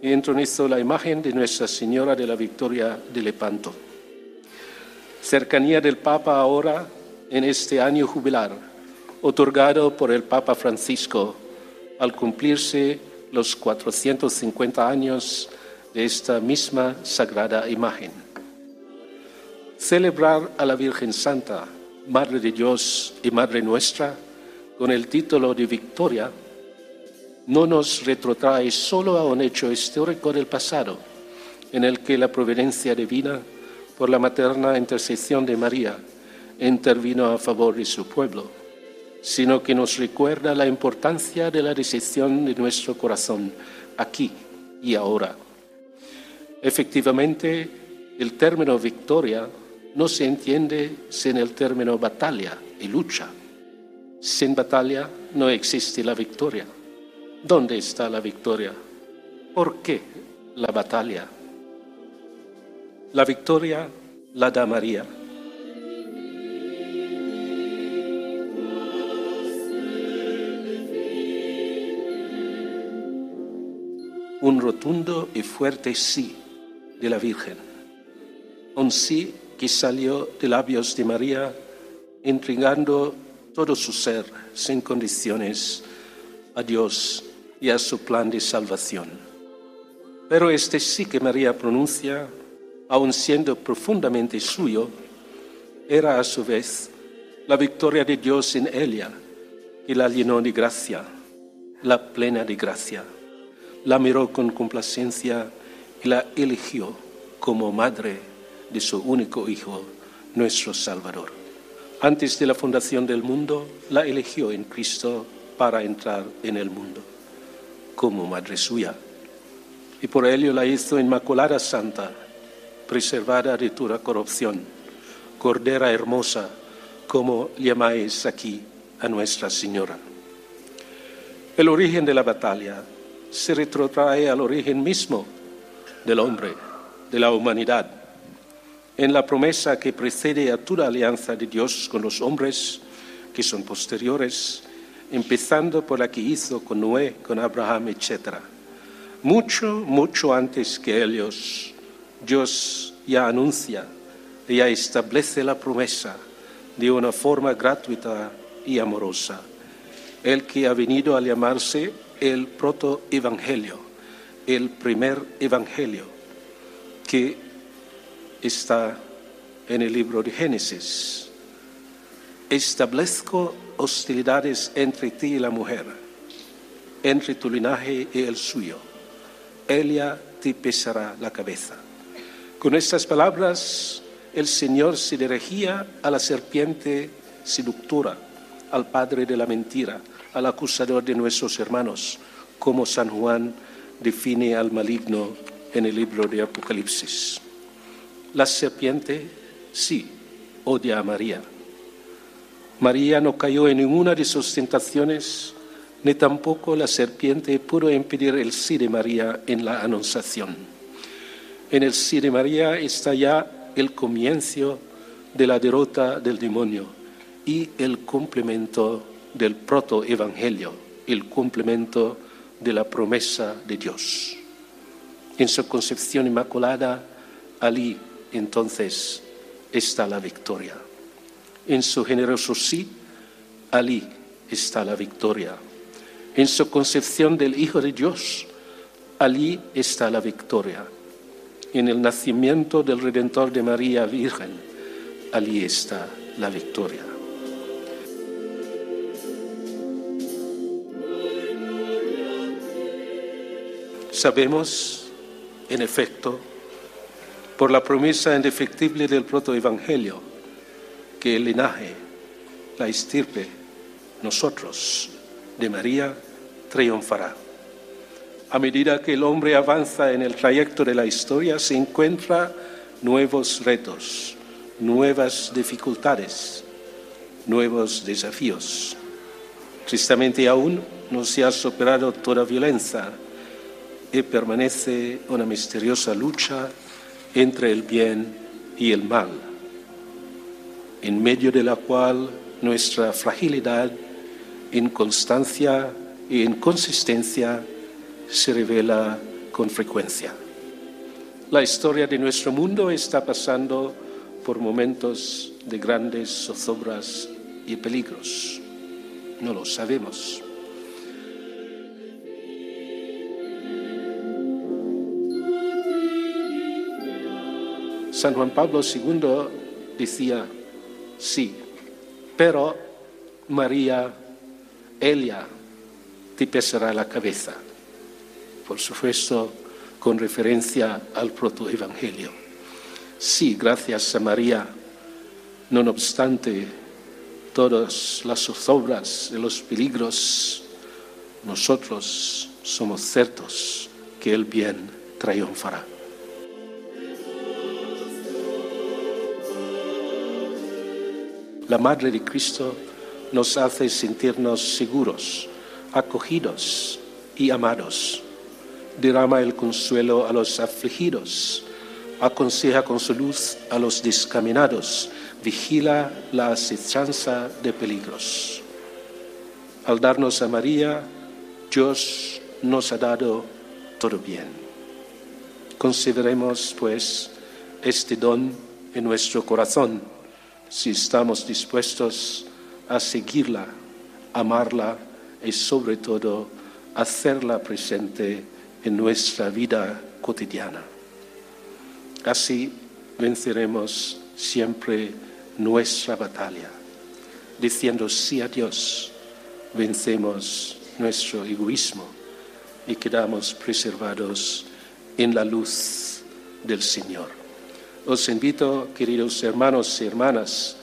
y entronizó la imagen de Nuestra Señora de la Victoria de Lepanto. Cercanía del Papa ahora en este año jubilar, otorgado por el Papa Francisco al cumplirse los 450 años de esta misma sagrada imagen. Celebrar a la Virgen Santa, Madre de Dios y Madre nuestra, con el título de Victoria, no nos retrotrae solo a un hecho histórico del pasado, en el que la providencia divina, por la materna intercesión de María, intervino a favor de su pueblo, sino que nos recuerda la importancia de la decisión de nuestro corazón aquí y ahora. Efectivamente, el término victoria no se entiende sin el término batalla y lucha. Sin batalla no existe la victoria. ¿Dónde está la victoria? ¿Por qué la batalla? La victoria la da María. Un rotundo y fuerte sí de la Virgen. Un sí que salió de labios de María, entregando todo su ser sin condiciones a Dios y a su plan de salvación. Pero este sí que María pronuncia, aun siendo profundamente suyo, era a su vez la victoria de Dios en ella, que la llenó de gracia, la plena de gracia. La miró con complacencia y la eligió como madre de su único Hijo, nuestro Salvador. Antes de la fundación del mundo, la eligió en Cristo para entrar en el mundo como madre suya. Y por ello la hizo Inmaculada Santa, preservada de toda corrupción, Cordera hermosa, como llamáis aquí a Nuestra Señora. El origen de la batalla se retrotrae al origen mismo del hombre, de la humanidad, en la promesa que precede a toda alianza de Dios con los hombres que son posteriores empezando por la que hizo con Noé, con Abraham, etc. Mucho, mucho antes que ellos, Dios ya anuncia, ya establece la promesa de una forma gratuita y amorosa. El que ha venido a llamarse el protoevangelio, el primer evangelio, que está en el libro de Génesis. Establezco hostilidades entre ti y la mujer, entre tu linaje y el suyo. Ella te pesará la cabeza. Con estas palabras, el Señor se dirigía a la serpiente seductora, al padre de la mentira, al acusador de nuestros hermanos, como San Juan define al maligno en el libro de Apocalipsis. La serpiente sí odia a María María no cayó en ninguna de sus tentaciones, ni tampoco la serpiente pudo impedir el sí de María en la anunciación. En el sí de María está ya el comienzo de la derrota del demonio y el complemento del protoevangelio, el complemento de la promesa de Dios. En su concepción inmaculada, allí entonces está la victoria en su generoso sí, allí está la victoria. En su concepción del Hijo de Dios, allí está la victoria. En el nacimiento del Redentor de María Virgen, allí está la victoria. Sabemos, en efecto, por la promesa indefectible del protoevangelio, que el linaje, la estirpe, nosotros, de María, triunfará. A medida que el hombre avanza en el trayecto de la historia, se encuentra nuevos retos, nuevas dificultades, nuevos desafíos. Tristemente aún no se ha superado toda violencia y permanece una misteriosa lucha entre el bien y el mal en medio de la cual nuestra fragilidad, inconstancia e inconsistencia se revela con frecuencia. La historia de nuestro mundo está pasando por momentos de grandes zozobras y peligros. No lo sabemos. San Juan Pablo II decía, sí, pero María, ella te pesará la cabeza. Por supuesto, con referencia al protoevangelio. Sí, gracias a María, no obstante todas las obras de los peligros, nosotros somos ciertos que el bien triunfará. La Madre de Cristo nos hace sentirnos seguros, acogidos y amados. Derrama el consuelo a los afligidos, aconseja con su luz a los descaminados, vigila la acechanza de peligros. Al darnos a María, Dios nos ha dado todo bien. Consideremos, pues, este don en nuestro corazón si estamos dispuestos a seguirla, amarla y sobre todo hacerla presente en nuestra vida cotidiana. Así venceremos siempre nuestra batalla. Diciendo sí a Dios, vencemos nuestro egoísmo y quedamos preservados en la luz del Señor. Os invito, queridos hermanos y hermanas,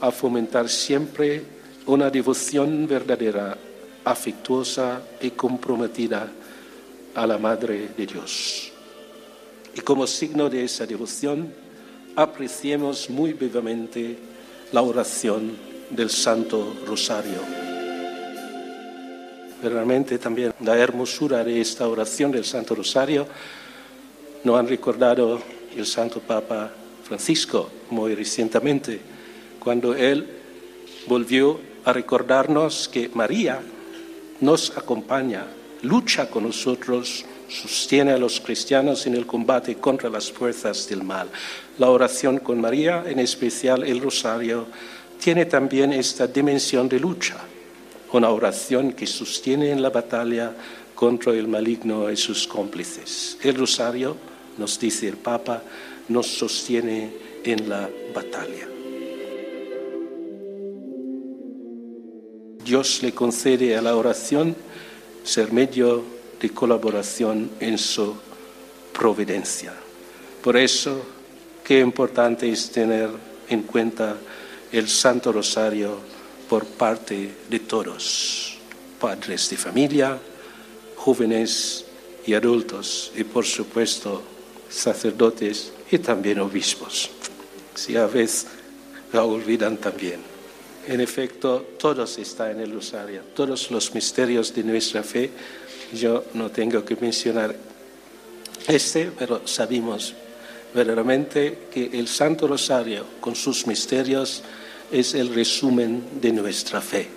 a fomentar siempre una devoción verdadera, afectuosa y comprometida a la Madre de Dios. Y como signo de esa devoción, apreciemos muy vivamente la oración del Santo Rosario. Realmente también la hermosura de esta oración del Santo Rosario nos han recordado el Santo Papa Francisco muy recientemente, cuando él volvió a recordarnos que María nos acompaña, lucha con nosotros, sostiene a los cristianos en el combate contra las fuerzas del mal. La oración con María, en especial el rosario, tiene también esta dimensión de lucha, una oración que sostiene en la batalla contra el maligno y sus cómplices. El rosario nos dice el Papa, nos sostiene en la batalla. Dios le concede a la oración ser medio de colaboración en su providencia. Por eso, qué importante es tener en cuenta el Santo Rosario por parte de todos, padres de familia, jóvenes y adultos, y por supuesto sacerdotes y también obispos. Si a veces la olvidan también. En efecto, todos están en el rosario, todos los misterios de nuestra fe. Yo no tengo que mencionar este, pero sabemos verdaderamente que el Santo Rosario, con sus misterios, es el resumen de nuestra fe.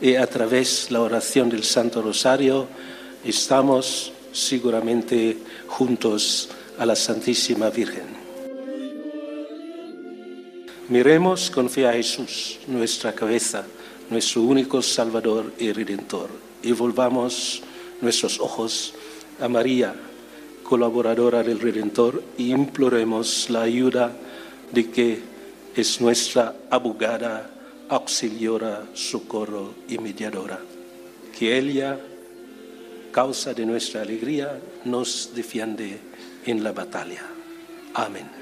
Y a través de la oración del Santo Rosario estamos seguramente juntos a la Santísima Virgen. Miremos con fe a Jesús, nuestra cabeza, nuestro único Salvador y Redentor, y volvamos nuestros ojos a María, colaboradora del Redentor, y imploremos la ayuda de que es nuestra abogada, auxiliora, socorro y mediadora. Que ella, causa de nuestra alegría, nos defiende en la batalla. Amén.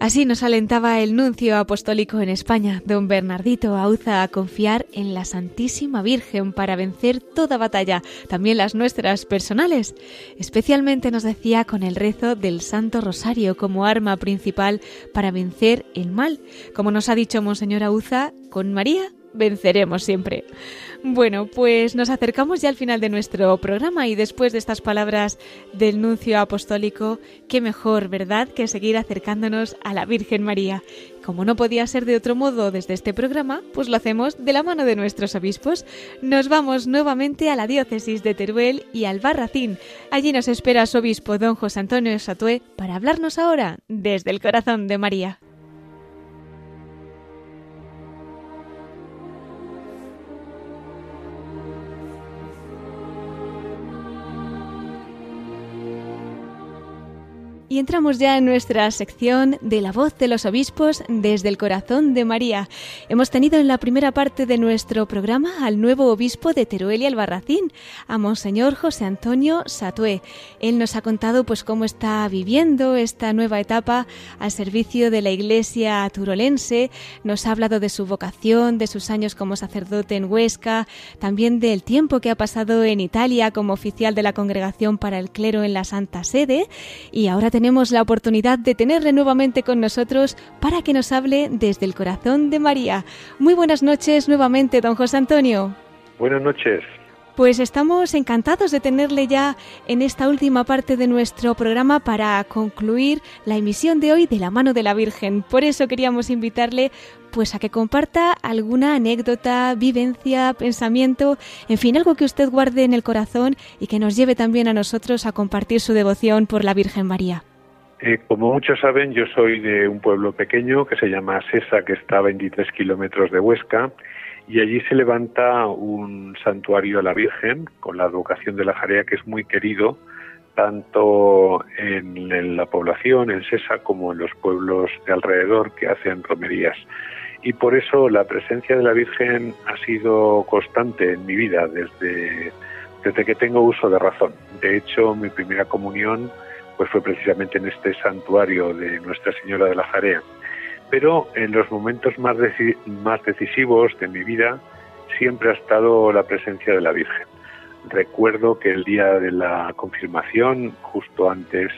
Así nos alentaba el nuncio apostólico en España, don Bernardito Auza, a confiar en la Santísima Virgen para vencer toda batalla, también las nuestras personales. Especialmente nos decía con el rezo del Santo Rosario como arma principal para vencer el mal. Como nos ha dicho Monseñor Auza, con María venceremos siempre. Bueno, pues nos acercamos ya al final de nuestro programa y después de estas palabras del nuncio apostólico, qué mejor, ¿verdad?, que seguir acercándonos a la Virgen María. Como no podía ser de otro modo desde este programa, pues lo hacemos de la mano de nuestros obispos. Nos vamos nuevamente a la diócesis de Teruel y al Barracín. Allí nos espera su obispo don José Antonio Satué para hablarnos ahora desde el corazón de María. Y entramos ya en nuestra sección de la voz de los obispos desde el corazón de María. Hemos tenido en la primera parte de nuestro programa al nuevo obispo de Teruel y Albarracín, a Monseñor José Antonio Satué. Él nos ha contado pues cómo está viviendo esta nueva etapa al servicio de la Iglesia turolense, nos ha hablado de su vocación, de sus años como sacerdote en Huesca, también del tiempo que ha pasado en Italia como oficial de la Congregación para el Clero en la Santa Sede y ahora tenemos la oportunidad de tenerle nuevamente con nosotros para que nos hable desde el corazón de María. Muy buenas noches nuevamente, don José Antonio. Buenas noches. Pues estamos encantados de tenerle ya en esta última parte de nuestro programa para concluir la emisión de hoy de la mano de la Virgen. Por eso queríamos invitarle pues a que comparta alguna anécdota, vivencia, pensamiento, en fin, algo que usted guarde en el corazón y que nos lleve también a nosotros a compartir su devoción por la Virgen María. Eh, como muchos saben, yo soy de un pueblo pequeño que se llama Sesa, que está a 23 kilómetros de Huesca, y allí se levanta un santuario a la Virgen con la advocación de la Jarea, que es muy querido tanto en, en, la población, en Sesa, como en los pueblos de alrededor que hacen romerías. Y por eso la presencia de la Virgen ha sido constante en mi vida desde, desde que tengo uso de razón. De hecho, mi primera comunión pues fue precisamente en este santuario de Nuestra Señora de la Jarea. Pero en los momentos más, más decisivos de mi vida siempre ha estado la presencia de la Virgen. Recuerdo que el día de la confirmación, justo antes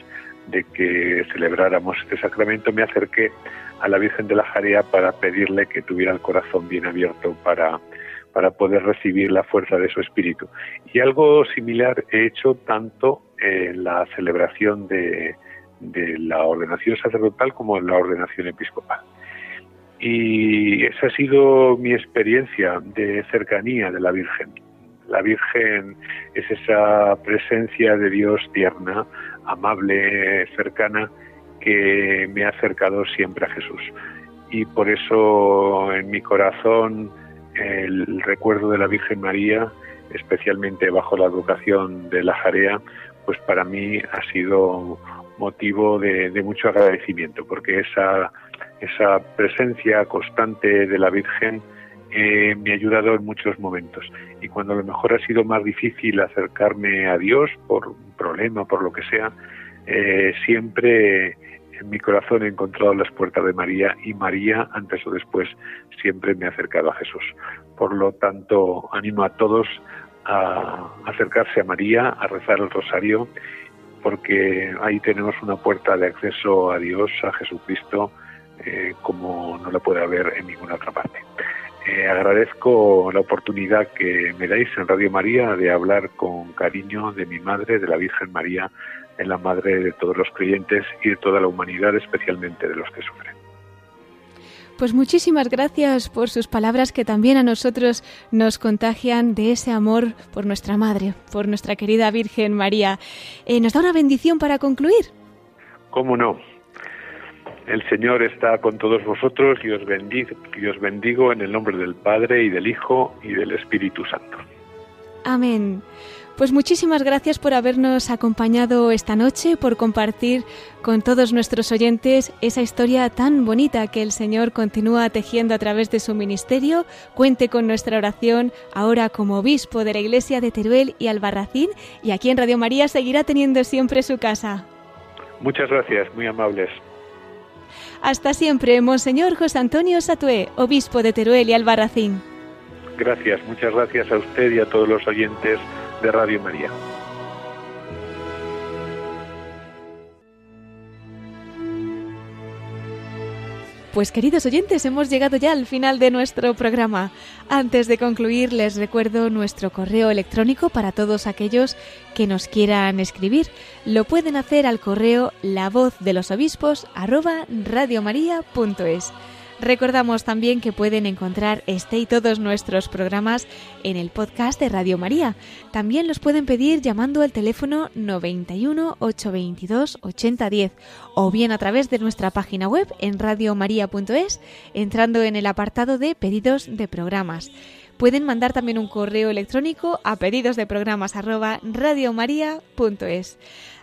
de que celebráramos este sacramento, me acerqué a la Virgen de la Jarea para pedirle que tuviera el corazón bien abierto para, para poder recibir la fuerza de su espíritu. Y algo similar he hecho tanto en la celebración de, la ordenación sacerdotal como en la ordenación episcopal. Y esa ha sido mi experiencia de cercanía de la Virgen. La Virgen es esa presencia de Dios tierna, amable, cercana, que me ha acercado siempre a Jesús. Y por eso en mi corazón el recuerdo de la Virgen María, especialmente bajo la educación de la Jarea, pues para mí ha sido motivo de, mucho agradecimiento, porque esa, presencia constante de la Virgen eh, me ha ayudado en muchos momentos. Y cuando a lo mejor ha sido más difícil acercarme a Dios por un problema, por lo que sea, eh, siempre en mi corazón he encontrado las puertas de María y María, antes o después, siempre me ha acercado a Jesús. Por lo tanto, animo a todos a acercarse a María, a rezar el rosario, porque ahí tenemos una puerta de acceso a Dios, a Jesucristo, eh, como no la puede haber en ninguna otra parte. Eh, agradezco la oportunidad que me dais en Radio María de hablar con cariño de mi madre, de la Virgen María, en la madre de todos los creyentes y de toda la humanidad, especialmente de los que sufren. Pues muchísimas gracias por sus palabras que también a nosotros nos contagian de ese amor por nuestra Madre, por nuestra querida Virgen María. Eh, ¿Nos da una bendición para concluir? ¿Cómo no? El Señor está con todos vosotros y os, bendigo, y os bendigo en el nombre del Padre y del Hijo y del Espíritu Santo. Amén. Pues muchísimas gracias por habernos acompañado esta noche, por compartir con todos nuestros oyentes esa historia tan bonita que el Señor continúa tejiendo a través de su ministerio. Cuente con nuestra oración ahora como obispo de la Iglesia de Teruel y Albarracín y aquí en Radio María seguirá teniendo siempre su casa. Muchas gracias, muy amables. Hasta siempre, Monseñor José Antonio Satué, obispo de Teruel y Albarracín. Gracias, muchas gracias a usted y a todos los oyentes de Radio María. Pues queridos oyentes, hemos llegado ya al final de nuestro programa. Antes de concluir, les recuerdo nuestro correo electrónico para todos aquellos que nos quieran escribir. Lo pueden hacer al correo la voz de los obispos arroba radiomaria.es. Recordamos también que pueden encontrar este y todos nuestros programas en el podcast de Radio María. También los pueden pedir llamando al teléfono 91 822 8010 o bien a través de nuestra página web en radiomaria.es entrando en el apartado de pedidos de programas. Pueden mandar también un correo electrónico a pedidos de programas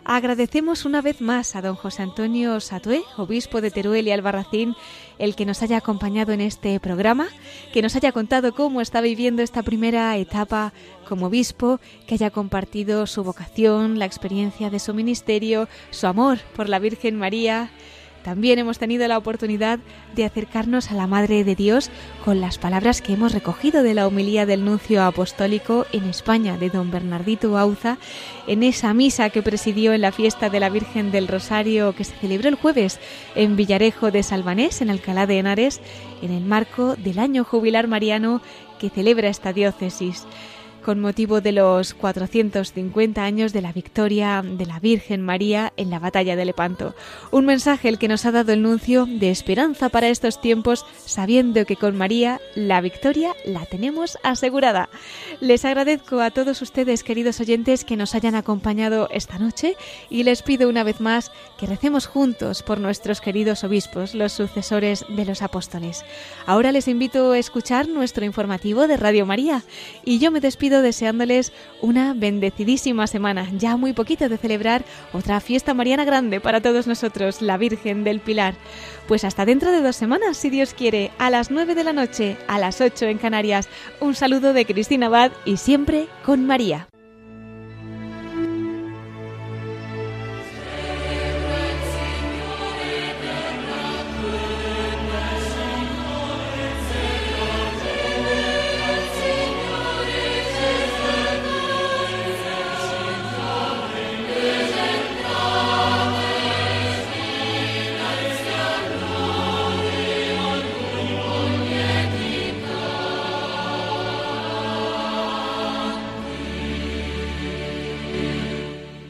Agradecemos una vez más a don José Antonio Satué, obispo de Teruel y Albarracín, el que nos haya acompañado en este programa, que nos haya contado cómo está viviendo esta primera etapa como obispo, que haya compartido su vocación, la experiencia de su ministerio, su amor por la Virgen María. También hemos tenido la oportunidad de acercarnos a la Madre de Dios con las palabras que hemos recogido de la homilía del nuncio apostólico en España de don Bernardito Auza en esa misa que presidió en la fiesta de la Virgen del Rosario que se celebró el jueves en Villarejo de Salvanés, en Alcalá de Henares, en el marco del año jubilar mariano que celebra esta diócesis con motivo de los 450 años de la victoria de la Virgen María en la batalla de Lepanto. Un mensaje el que nos ha dado el nuncio de esperanza para estos tiempos, sabiendo que con María la victoria la tenemos asegurada. Les agradezco a todos ustedes, queridos oyentes, que nos hayan acompañado esta noche y les pido una vez más que recemos juntos por nuestros queridos obispos, los sucesores de los apóstoles. Ahora les invito a escuchar nuestro informativo de Radio María y yo me despido deseándoles una bendecidísima semana, ya muy poquito de celebrar otra fiesta mariana grande para todos nosotros, la Virgen del Pilar. Pues hasta dentro de dos semanas, si Dios quiere, a las 9 de la noche, a las 8 en Canarias. Un saludo de Cristina Abad y siempre con María.